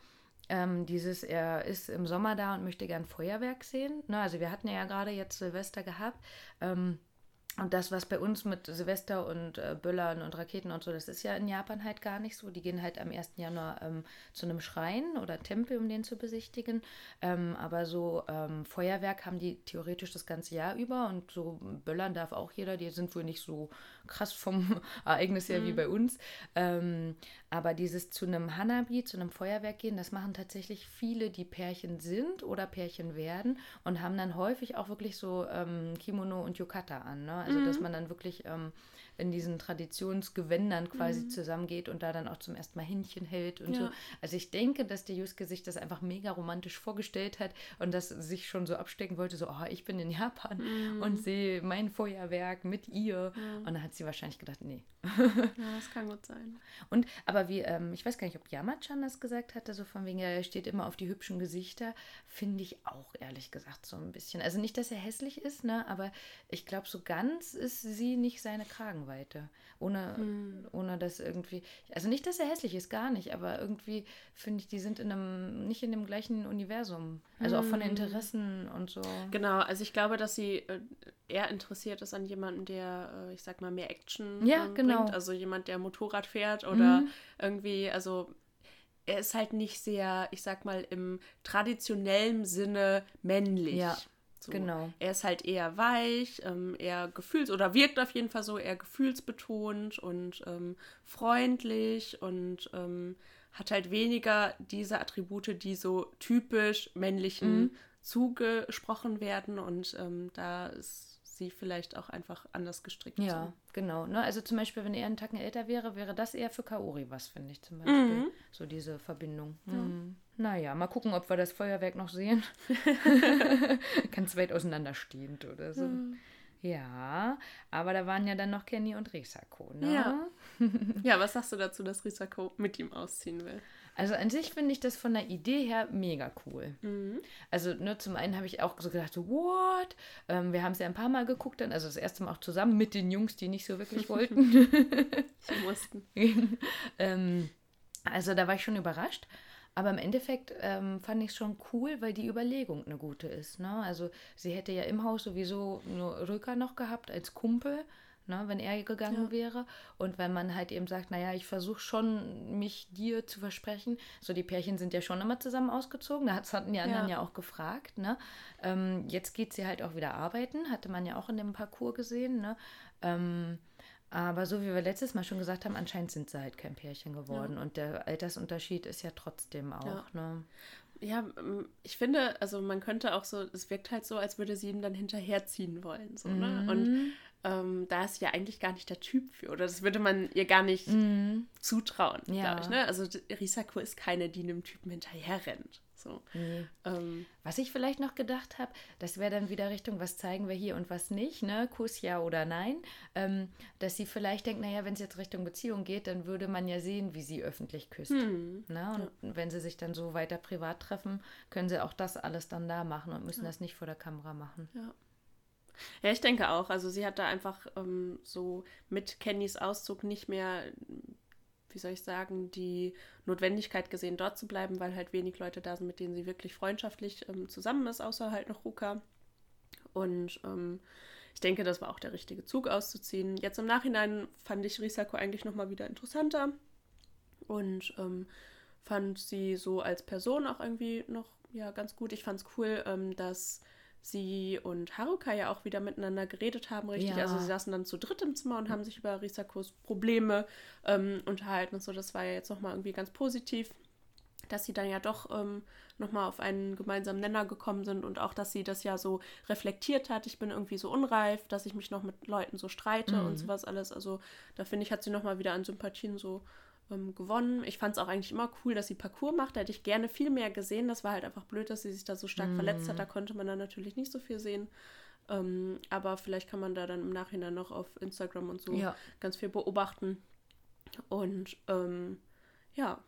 Ähm, dieses, er ist im Sommer da und möchte gern Feuerwerk sehen. Ne? Also wir hatten ja gerade jetzt Silvester gehabt. Ähm, und das, was bei uns mit Silvester und äh, Böllern und Raketen und so, das ist ja in Japan halt gar nicht so. Die gehen halt am 1. Januar ähm, zu einem Schrein oder Tempel, um den zu besichtigen. Ähm, aber so ähm, Feuerwerk haben die theoretisch das ganze Jahr über und so Böllern darf auch jeder. Die sind wohl nicht so krass vom [laughs] Ereignis her wie bei uns. Ähm, aber dieses zu einem Hanabi, zu einem Feuerwerk gehen, das machen tatsächlich viele, die Pärchen sind oder Pärchen werden und haben dann häufig auch wirklich so ähm, Kimono und Yukata an. Ne? Also, dass man dann wirklich ähm, in diesen Traditionsgewändern quasi zusammengeht und da dann auch zum ersten Mal Händchen hält und so. Ja. Also ich denke, dass der Yusuke sich das einfach mega romantisch vorgestellt hat und das sich schon so abstecken wollte, so, oh, ich bin in Japan und sehe mein Feuerwerk mit ihr. Und dann hat sie wahrscheinlich gedacht, nee. [laughs] Ja, das kann gut sein. Und, aber wie, ähm, ich weiß gar nicht, ob Yamachan das gesagt hatte, so von wegen, ja, er steht immer auf die hübschen Gesichter, finde ich auch ehrlich gesagt so ein bisschen. Also nicht, dass er hässlich ist, ne, aber ich glaube, so ganz ist sie nicht seine Tragweite. Ohne, hm. ohne dass irgendwie. Also nicht, dass er hässlich ist, gar nicht, aber irgendwie finde ich, die sind in einem, nicht in dem gleichen Universum. Also hm. auch von den hm. Interessen und so. Genau, also ich glaube, dass sie äh, eher interessiert ist an jemandem, der, äh, ich sag mal, mehr Action ja, ähm, genau. bringt. Also jemand, der Motorrad fährt oder mhm. irgendwie, also er ist halt nicht sehr, ich sag mal, im traditionellen Sinne männlich. Ja. So. Genau. Er ist halt eher weich, ähm, eher gefühls- oder wirkt auf jeden Fall so eher gefühlsbetont und ähm, freundlich und ähm, hat halt weniger diese Attribute, die so typisch männlichen mhm. zugesprochen werden. Und ähm, da ist sie vielleicht auch einfach anders gestrickt. Ja, so. genau. Ne? Also zum Beispiel, wenn er einen Tacken älter wäre, wäre das eher für Kaori was, finde ich zum Beispiel. Mhm. So diese Verbindung. Ja. Mhm. Naja, mal gucken, ob wir das Feuerwerk noch sehen. [laughs] Ganz weit auseinanderstehend oder so. Mhm. Ja, aber da waren ja dann noch Kenny und Risako, ne? Ja. ja, was sagst du dazu, dass Risako mit ihm ausziehen will? Also an sich finde ich das von der Idee her mega cool. Mhm. Also ne, zum einen habe ich auch so gedacht, so, what? Ähm, wir haben es ja ein paar Mal geguckt, dann, also das erste Mal auch zusammen mit den Jungs, die nicht so wirklich [laughs] wollten. Sie [laughs] mussten. ähm, also da war ich schon überrascht. Aber im Endeffekt ähm, fand ich es schon cool, weil die Überlegung eine gute ist. Ne? Also sie hätte ja im Haus sowieso nur Röker noch gehabt als Kumpel ne, wenn er gegangen ja. wäre. Und wenn man halt eben sagt, naja, ich versuche schon, mich dir zu versprechen. So, die Pärchen sind ja schon immer zusammen ausgezogen. Das hatten die anderen ja, ja auch gefragt. Ne? Ähm, jetzt geht sie halt auch wieder arbeiten, hatte man ja auch in dem Parcours gesehen. Ne? Ähm, aber so wie wir letztes Mal schon gesagt haben, anscheinend sind sie halt kein Pärchen geworden. Ja. Und der Altersunterschied ist ja trotzdem auch. Ja. Ne? Ja, ich finde, also man könnte auch so, es wirkt halt so, als würde sie ihn dann hinterherziehen wollen. So, ne? Mhm. Und ähm, da ist sie ja eigentlich gar nicht der Typ für. Oder das würde man ihr gar nicht mhm. zutrauen, ja. glaube ich. Ne? Also Risako ist keine, die einem Typen hinterher rennt. So. Nee. Ähm, was ich vielleicht noch gedacht habe, das wäre dann wieder Richtung, was zeigen wir hier und was nicht, ne? Kuss ja oder nein. Ähm, dass sie vielleicht denkt, naja, wenn es jetzt Richtung Beziehung geht, dann würde man ja sehen, wie sie öffentlich küsst. Hm. Ne? Und ja. wenn sie sich dann so weiter privat treffen, können sie auch das alles dann da machen und müssen ja. das nicht vor der Kamera machen. Ja. Ja, ich denke auch. Also sie hat da einfach ähm, so mit Kennys Auszug nicht mehr, wie soll ich sagen, die Notwendigkeit gesehen, dort zu bleiben, weil halt wenig Leute da sind, mit denen sie wirklich freundschaftlich ähm, zusammen ist, außer halt noch Ruka. Und ähm, ich denke, das war auch der richtige Zug auszuziehen. Jetzt im Nachhinein fand ich Risako eigentlich nochmal wieder interessanter und ähm, fand sie so als Person auch irgendwie noch ja ganz gut. Ich fand es cool, ähm, dass sie und Haruka ja auch wieder miteinander geredet haben, richtig. Ja. Also sie saßen dann zu dritt im Zimmer und haben sich über Risakos Probleme ähm, unterhalten und so. Das war ja jetzt nochmal irgendwie ganz positiv, dass sie dann ja doch ähm, nochmal auf einen gemeinsamen Nenner gekommen sind und auch, dass sie das ja so reflektiert hat. Ich bin irgendwie so unreif, dass ich mich noch mit Leuten so streite mhm. und sowas alles. Also da finde ich, hat sie nochmal wieder an Sympathien so ähm, gewonnen. Ich fand es auch eigentlich immer cool, dass sie Parcours macht. Da hätte ich gerne viel mehr gesehen. Das war halt einfach blöd, dass sie sich da so stark mm. verletzt hat. Da konnte man dann natürlich nicht so viel sehen. Ähm, aber vielleicht kann man da dann im Nachhinein noch auf Instagram und so ja. ganz viel beobachten. Und ähm, ja,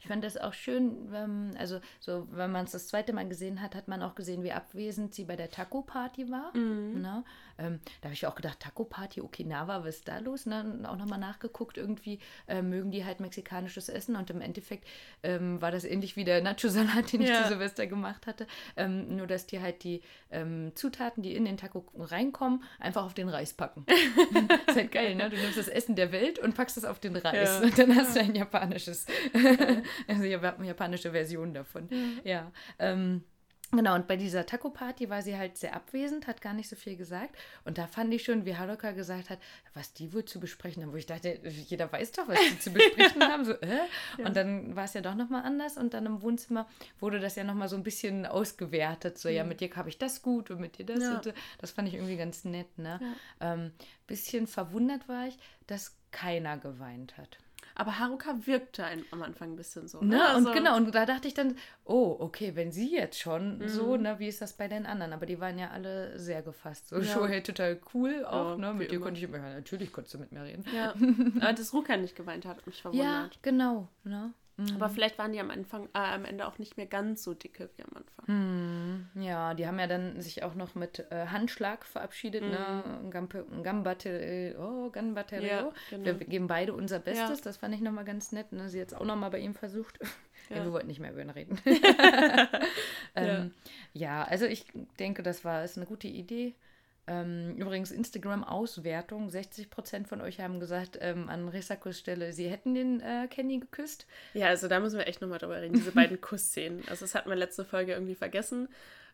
ich fand das auch schön, wenn, also so, wenn man es das zweite Mal gesehen hat, hat man auch gesehen, wie abwesend sie bei der Taco-Party war. Mhm. Ne? Ähm, da habe ich auch gedacht, Taco-Party Okinawa, was ist da los? Ne? Und auch nochmal nachgeguckt, irgendwie äh, mögen die halt mexikanisches Essen und im Endeffekt ähm, war das ähnlich wie der Nacho-Salat, den ich ja. zu Silvester gemacht hatte. Ähm, nur, dass die halt die ähm, Zutaten, die in den Taco reinkommen, einfach auf den Reis packen. [laughs] ist halt geil, ne? Du nimmst das Essen der Welt und packst es auf den Reis. Ja. Und dann hast du ein japanisches [laughs] [laughs] also wir haben japanische Version davon. Mhm. Ja. Ähm, Genau, und bei dieser Taco-Party war sie halt sehr abwesend, hat gar nicht so viel gesagt. Und da fand ich schon, wie Haruka gesagt hat, was die wohl zu besprechen haben, wo ich dachte, jeder weiß doch, was die zu [laughs] besprechen haben. So, äh? Ja. Und dann war es ja doch nochmal anders. Und dann im Wohnzimmer wurde das ja nochmal so ein bisschen ausgewertet. So, mhm. ja, mit dir habe ich das gut und mit dir das. Ja. Und, das fand ich irgendwie ganz nett. Ne? Ja. Ähm, bisschen verwundert war ich, dass keiner geweint hat. Aber Haruka wirkte ein, am Anfang ein bisschen so. Ne? ne? Also, und genau, und da dachte ich dann, oh, okay, wenn sie jetzt schon mhm. so, ne, wie ist das bei den anderen? Aber die waren ja alle sehr gefasst. So, ja. Shohei total cool auch, ja, ne? Mit dir immer. konnte ich immer, ja, natürlich konntest du mit mir reden. Ja, aber [laughs] dass Ruka nicht geweint hat, hat mich verwundert. Ja, genau, ne? Aber vielleicht waren die am Anfang, äh, am Ende auch nicht mehr ganz so dicke wie am Anfang. Hm, ja, die haben ja dann sich auch noch mit äh, Handschlag verabschiedet, ne? Gampe- Gambatte, oh, Gambatte, Mhm. Ja, genau. Wir geben beide unser Bestes, Ja. das fand ich nochmal ganz nett. Ne? Sie hat es auch nochmal bei ihm versucht. [laughs] Ja. Ja. wir wollten nicht mehr über ihn reden. [laughs] [laughs] ähm, ja. also ich denke, das war ist eine gute Idee. Ähm, übrigens, Instagram-Auswertung. 60% von euch haben gesagt, ähm, an Risakos Stelle, sie hätten den äh, Kenny geküsst. Ja, also da müssen wir echt nochmal drüber reden, diese beiden [laughs] Kussszenen. Also das hatten wir letzte Folge irgendwie vergessen.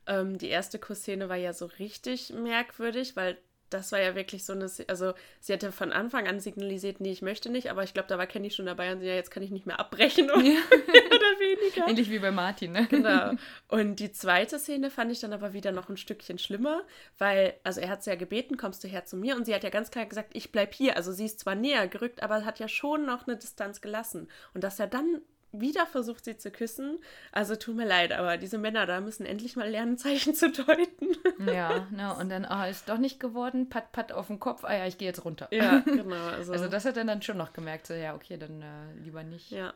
Ähm, die erste Kussszene war ja so richtig merkwürdig, weil das war ja wirklich so eine, also sie hatte von Anfang an signalisiert, nee, ich möchte nicht, aber ich glaube, da war Kenny schon dabei und sie, ja, jetzt kann ich nicht mehr abbrechen [laughs] oder, oder [laughs] weniger. Ähnlich wie bei Martin, ne? Genau. [laughs] Und die zweite Szene fand ich dann aber wieder noch ein Stückchen schlimmer, weil, also er hat sie ja gebeten, kommst du her zu mir? Und sie hat ja ganz klar gesagt, ich bleib hier. Also sie ist zwar näher gerückt, aber hat ja schon noch eine Distanz gelassen. Und dass er dann wieder versucht, sie zu küssen, also tut mir leid, aber diese Männer da müssen endlich mal lernen, Zeichen zu deuten. [laughs] Ja, ne, und dann, ah, ist doch nicht geworden, pat, pat auf den Kopf, ah ja, ich gehe jetzt runter. Ja, [laughs] genau. Also, Also das hat er dann schon noch gemerkt, so ja, okay, dann äh, lieber nicht. ja.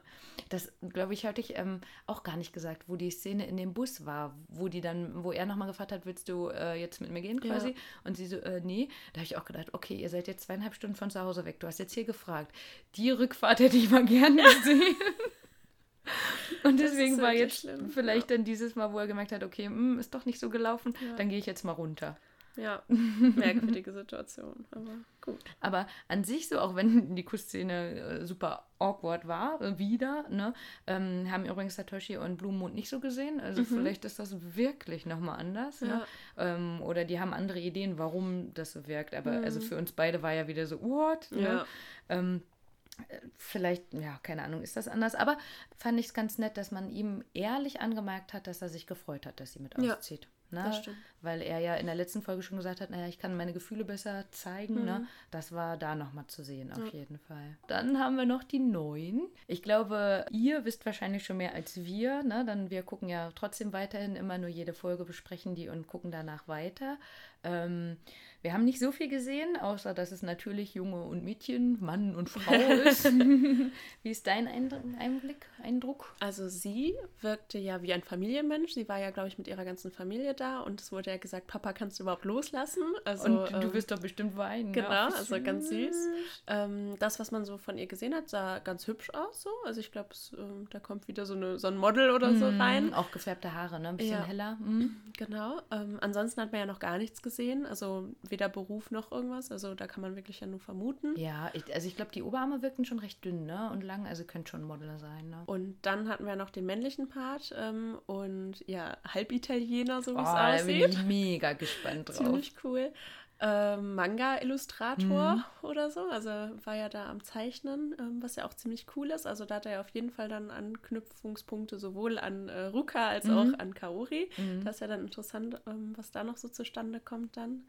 Das, glaube ich, hatte ich ähm, auch gar nicht gesagt, wo die Szene in dem Bus war, wo die dann, wo er nochmal gefragt hat, willst du äh, jetzt mit mir gehen quasi? Ja. Und sie so, äh, nee. Da habe ich auch gedacht, okay, ihr seid jetzt zweieinhalb Stunden von zu Hause weg. Du hast jetzt hier gefragt. Die Rückfahrt hätte ich mal gerne [laughs] gesehen. [laughs] Und deswegen war jetzt schlimm, vielleicht dann dieses Mal, wo er gemerkt hat, okay, hm, ist doch nicht so gelaufen, Ja. dann gehe ich jetzt mal runter. Ja, [laughs] merkwürdige Situation, aber gut. Aber an sich so, auch wenn die Kussszene äh, super awkward war, äh, wieder, ne, ähm, haben übrigens Satoshi und Blumenmond nicht so gesehen. Also vielleicht ist das wirklich nochmal anders. Ne? Ähm, oder die haben andere Ideen, warum das so wirkt. Aber also für uns beide war ja wieder so, what? Ne? Ja. Ähm, äh, vielleicht, ja, keine Ahnung, ist das anders. Aber fand ich es ganz nett, dass man ihm ehrlich angemerkt hat, dass er sich gefreut hat, dass sie mit Ja, auszieht. Ne? das stimmt. Weil er ja in der letzten Folge schon gesagt hat, naja, ich kann meine Gefühle besser zeigen. Ne? Das war da nochmal zu sehen, auf jeden Fall. Dann haben wir noch die neuen. Ich glaube, ihr wisst wahrscheinlich schon mehr als wir. Ne? Dann wir gucken ja trotzdem weiterhin immer nur jede Folge, besprechen die und gucken danach weiter. Ähm, wir haben nicht so viel gesehen, außer dass es natürlich Junge und Mädchen, Mann und Frau [laughs] ist. Wie ist dein Einblick, Eindruck? Also sie wirkte ja wie ein Familienmensch. Sie war ja, glaube ich, mit ihrer ganzen Familie da und es wurde ja gesagt, Papa, kannst du überhaupt loslassen? Also, und du ähm, wirst doch bestimmt weinen. Genau, Ja, also ganz süß. Ähm, das, was man so von ihr gesehen hat, sah ganz hübsch aus. So. Also ich glaube, ähm, da kommt wieder so, eine, so ein Model oder so rein. Mm, Auch gefärbte Haare, ne? Ein bisschen Ja. heller. Mm. Genau. Ähm, ansonsten hat man ja noch gar nichts gesehen. Also weder Beruf noch irgendwas. Also da kann man wirklich ja nur vermuten. Ja, ich, also ich glaube, die Oberarme wirkten schon recht dünn, ne? Und lang, also könnte schon ein Model sein, ne? Und dann hatten wir noch den männlichen Part ähm, und ja, Halbitaliener, so wie Oh, es da bin aussieht. ich mega gespannt [laughs] drauf. Ziemlich cool. Ähm, Manga-Illustrator Mhm. oder so. Also war ja da am Zeichnen, ähm, was ja auch ziemlich cool ist. Also da hat er ja auf jeden Fall dann Anknüpfungspunkte sowohl an äh, Ruka als Mhm. auch an Kaori. Das ist ja dann interessant, ähm, was da noch so zustande kommt dann.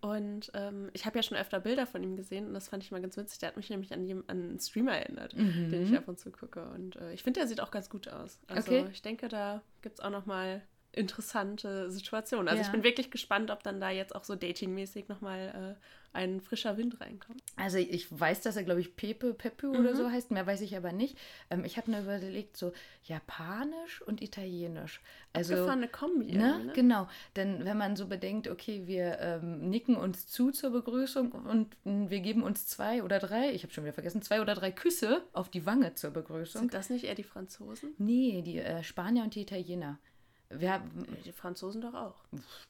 Und ähm, ich habe ja schon öfter Bilder von ihm gesehen und das fand ich mal ganz witzig. Der hat mich nämlich an, jem- an einen Streamer erinnert, Mhm. den ich ab und zu gucke. Und äh, ich finde, der sieht auch ganz gut aus. Also Okay. ich denke, da gibt es auch noch mal interessante Situationen. Also Ja. ich bin wirklich gespannt, ob dann da jetzt auch so datingmäßig noch mal äh, ein frischer Wind reinkommt. Also ich weiß, dass er, glaube ich, Pepe, Pepe oder so heißt, mehr weiß ich aber nicht. Ähm, ich habe nur überlegt, so Japanisch und Italienisch. Also, Abgefahrene Kombi. Ne? ne? Genau, denn wenn man so bedenkt, okay, wir ähm, nicken uns zu zur Begrüßung und wir geben uns zwei oder drei, ich habe schon wieder vergessen, zwei oder drei Küsse auf die Wange zur Begrüßung. Sind das nicht eher die Franzosen? Nee, die äh, Spanier und die Italiener. Wir haben, Die Franzosen doch auch.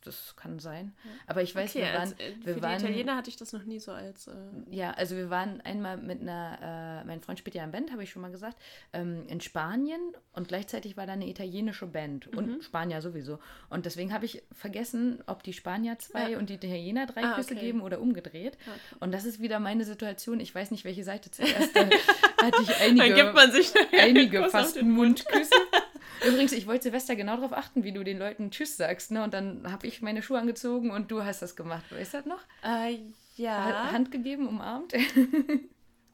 das kann sein. Aber ich weiß, Okay, wir waren, als, äh, wir für waren, die Italiener hatte ich das noch nie so als... Äh, ja, also wir waren einmal mit einer, äh, mein Freund spielt ja im Band, habe ich schon mal gesagt, ähm, in Spanien und gleichzeitig war da eine italienische Band Mhm. und Spanier sowieso. Und deswegen habe ich vergessen, ob die Spanier zwei Ja. und die Italiener drei Ah, Küsse okay. geben oder umgedreht. Okay. Und das ist wieder meine Situation. Ich weiß nicht, welche Seite zuerst. Da [laughs] hatte ich einige, dann gibt man sich einige [laughs] fast. Mundküsse. [laughs] Übrigens, ich wollte Silvester genau darauf achten, wie du den Leuten Tschüss sagst. Ne? Und dann habe ich meine Schuhe angezogen und du hast das gemacht. Weißt du das noch? Äh, ja. Ha- Hand gegeben, umarmt. [laughs]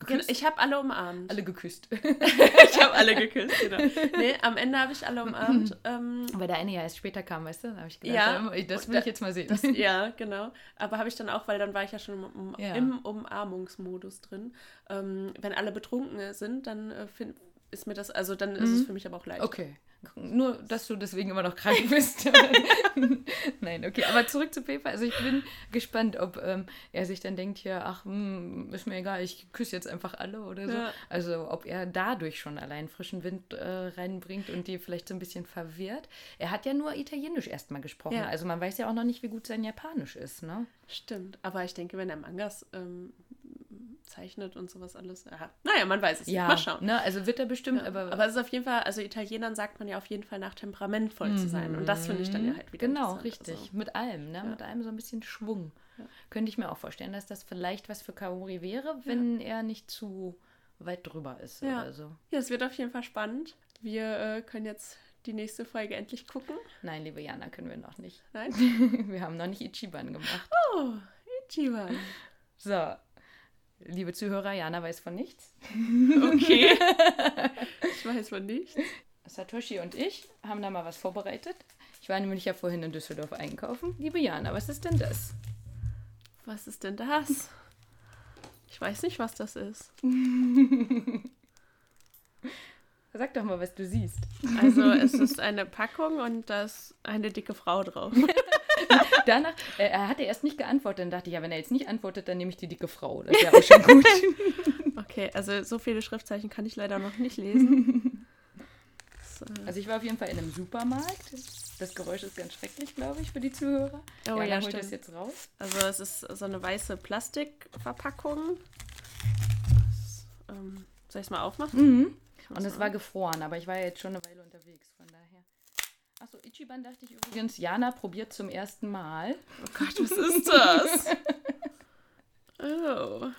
Genau, ich habe alle umarmt. Alle geküsst. [laughs] ich habe alle geküsst, genau. Nee, am Ende habe ich alle umarmt. [laughs] ähm, Weil der eine ja erst später kam, weißt du? Da habe ich gedacht, Ja, das will da- ich jetzt mal sehen. das, ja, genau. Aber habe ich dann auch, weil dann war ich ja schon im, Ja. im Umarmungsmodus drin. Ähm, wenn alle betrunken sind, dann äh, find, ist mir das, also dann ist es für mich aber auch leicht. Okay. Nur, dass du deswegen immer noch krank [laughs] bist. [laughs] Nein, okay. Aber zurück zu Pepe. Also ich bin gespannt, ob ähm, er sich dann denkt hier, ach, hm, ist mir egal, ich küsse jetzt einfach alle oder so. Ja. Also ob er dadurch schon allein frischen Wind äh, reinbringt und die vielleicht so ein bisschen verwirrt. Er hat ja nur Italienisch erstmal gesprochen. Ja. Also man weiß ja auch noch nicht, wie gut sein Japanisch ist, ne? Stimmt. Aber ich denke, wenn er Mangas ähm, zeichnet und sowas alles. Ja. Naja, man weiß es nicht. Mal schauen. Ne? Also wird er bestimmt, Ja. aber, Aber, es ist auf jeden Fall, also Italienern sagt man ja auf jeden Fall nach temperamentvoll zu sein. Und das finde ich dann ja halt wieder Genau, richtig. Also, Mit allem, ne? Mit allem so ein bisschen Schwung. Könnte ich mir auch vorstellen, dass das vielleicht was für Kaori wäre, wenn er nicht zu weit drüber ist Ja. oder so. ja, es wird auf jeden Fall spannend. Wir äh, können jetzt die nächste Folge endlich gucken. Nein, liebe Jana, können wir noch nicht. Nein? [laughs] Wir haben noch nicht Ichiban gemacht. Oh, Ichiban. So, liebe Zuhörer, Jana weiß von nichts. [laughs] Okay. [laughs] ich weiß von nichts. Satoshi und ich haben da mal was vorbereitet. Ich war nämlich ja vorhin in Düsseldorf einkaufen. Liebe Jana, was ist denn das? Was ist denn das? Ich weiß nicht, was das ist. [laughs] Sag doch mal, was du siehst. Also es ist eine Packung und da ist eine dicke Frau drauf. [laughs] Danach, äh, er hatte erst nicht geantwortet. Dann dachte ich, ja, wenn er jetzt nicht antwortet, dann nehme ich die dicke Frau. Das wäre auch schon gut. [laughs] Okay, also so viele Schriftzeichen kann ich leider noch nicht lesen. [laughs] Äh, Also ich war auf jeden Fall in einem Supermarkt. Das Geräusch ist ganz schrecklich, glaube ich, für die Zuhörer. Oh Jana ja, holt das jetzt raus. Also es ist so eine weiße Plastikverpackung. Das, ähm, soll ich es mal aufmachen? Mhm. Und es war gefroren, aber ich war ja jetzt schon eine Weile unterwegs. Achso, Ichiban dachte ich übrigens, Jana probiert zum ersten Mal. Oh Gott, was ist das? [laughs] Oh.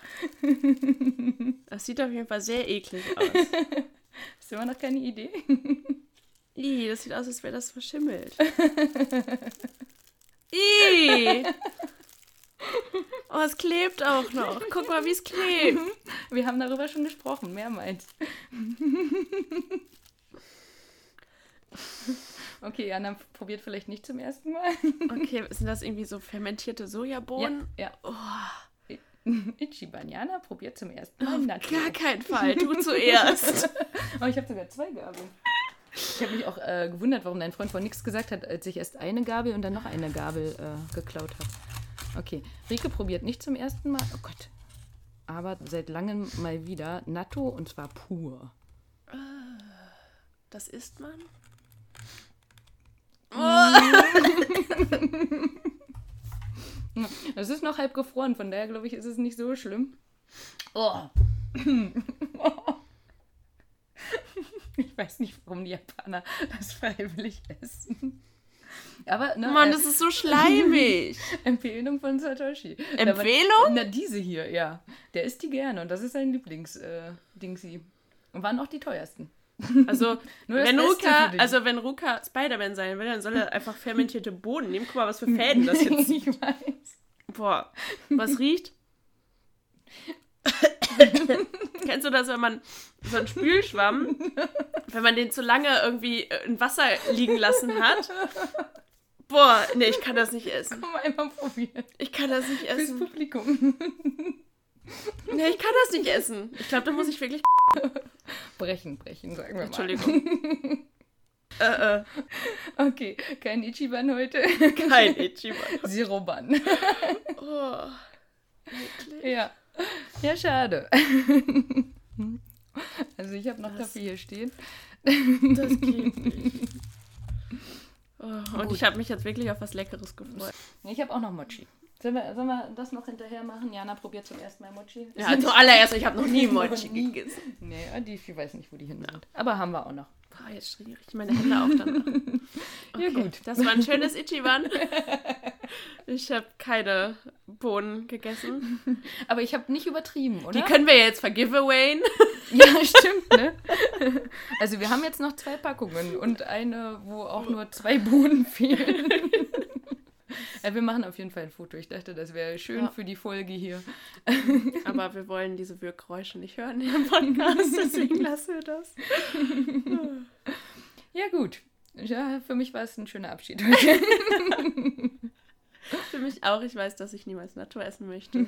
Das sieht auf jeden Fall sehr eklig aus. Hast du immer noch keine Idee? Ih, das sieht aus, als wäre das verschimmelt. [laughs] Ih! Oh, es klebt auch noch. Guck mal, wie es klebt. Wir haben darüber schon gesprochen, mehrmals. Okay, Jana probiert vielleicht nicht zum ersten Mal. [laughs] Okay, sind das irgendwie so fermentierte Sojabohnen? Ja. ja. Ichiban, Jana probiert zum ersten Mal Auf Natto. gar keinen Fall. Du zuerst. [laughs] Oh, ich habe sogar zwei Gabeln. Ich habe mich auch äh, gewundert, warum dein Freund von nichts gesagt hat, als ich erst eine Gabel und dann noch eine Gabel äh, geklaut habe. Okay, Rike probiert nicht zum ersten Mal. Oh Gott. Aber seit langem mal wieder Natto und zwar pur. Das isst man? [laughs] Es ist noch halb gefroren, von daher glaube ich, ist es nicht so schlimm. Oh. [laughs] Ich weiß nicht, warum die Japaner das freiwillig essen. Aber ne, Mann, äh, das ist so schleimig. [laughs] Empfehlung von Satoshi. Empfehlung? Na, diese hier, ja. Der isst die gerne und das ist sein Lieblings-Dingsi. und waren auch die teuersten. Also, [laughs] das wenn Ruka, also wenn Ruka Spider-Man sein will, dann soll er einfach fermentierte Bohnen nehmen. Guck mal, was für Fäden das jetzt [laughs] ich weiß. Boah, was riecht? [laughs] Kennst du das, wenn man so einen Spülschwamm, wenn man den zu lange irgendwie in Wasser liegen lassen hat? Boah, nee, ich kann das nicht essen. Komm mal einmal probieren. Ich kann das nicht Fürs essen. Publikum. Nee, ich kann das nicht essen. Ich glaube, da muss ich wirklich. [laughs] Brechen, brechen, sagen wir mal. Entschuldigung. [laughs] äh, äh, Okay, kein Ichiban heute. kein Ichiban. [laughs] Zero-Ban. Oh, eklig. ja. Ja, schade. Also ich habe noch Das- Kaffee hier stehen. Das geht nicht. Oh, und ich habe mich jetzt wirklich auf was Leckeres gefreut. Ich habe auch noch Mochi. Sollen wir, sollen wir das noch hinterher machen? Jana probiert zum ersten Mal Mochi. Ja, zuallererst, ich habe noch nie Mochi [laughs] nie. gegessen. Nee, die, ich weiß nicht, wo die hin sind. Aber haben wir auch noch. Boah, jetzt stehen richtig meine Hände auch danach. [laughs] Ja, gut. Das war ein schönes Ichiban. Ich habe keine Bohnen gegessen. Aber ich habe nicht übertrieben, oder? Die können wir jetzt vergiveawayen. [laughs] ja, stimmt, ne? Also wir haben jetzt noch zwei Packungen und eine, wo auch nur zwei Bohnen fehlen. Ja, wir machen auf jeden Fall ein Foto. Ich dachte, das wäre schön Ja. für die Folge hier. [laughs] Aber wir wollen diese Wirkgeräusche nicht hören [laughs] im Podcast, deswegen lassen wir das. [laughs] Ja, gut. Ja, für mich war es ein schöner Abschied heute. Für mich auch. Ich weiß, dass ich niemals Natur essen möchte.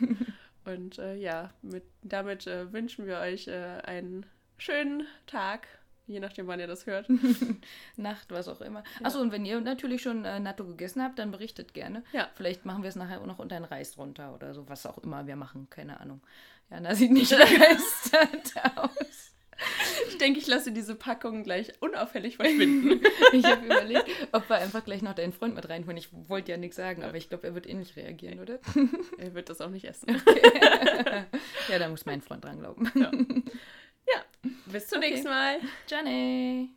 Und äh, ja, mit, damit äh, wünschen wir euch äh, einen schönen Tag, je nachdem, wann ihr das hört. [laughs] Nacht, was auch immer. Achso, und wenn ihr natürlich schon äh, Natto gegessen habt, dann berichtet gerne. Ja. Vielleicht machen wir es nachher auch noch unter den Reis runter oder so, was auch immer wir machen. Keine Ahnung. Jana sieht nicht [laughs] begeistert aus. Ich denke, ich lasse diese Packung gleich unauffällig verschwinden. [laughs] Ich habe überlegt, ob wir einfach gleich noch deinen Freund mit reinholen. Ich wollte ja nichts sagen, aber ich glaube, er wird ähnlich reagieren, oder? er wird das auch nicht essen. Ja, da muss mein Freund dran glauben. Ja. ja. Bis zum Okay. nächsten Mal. Johnny!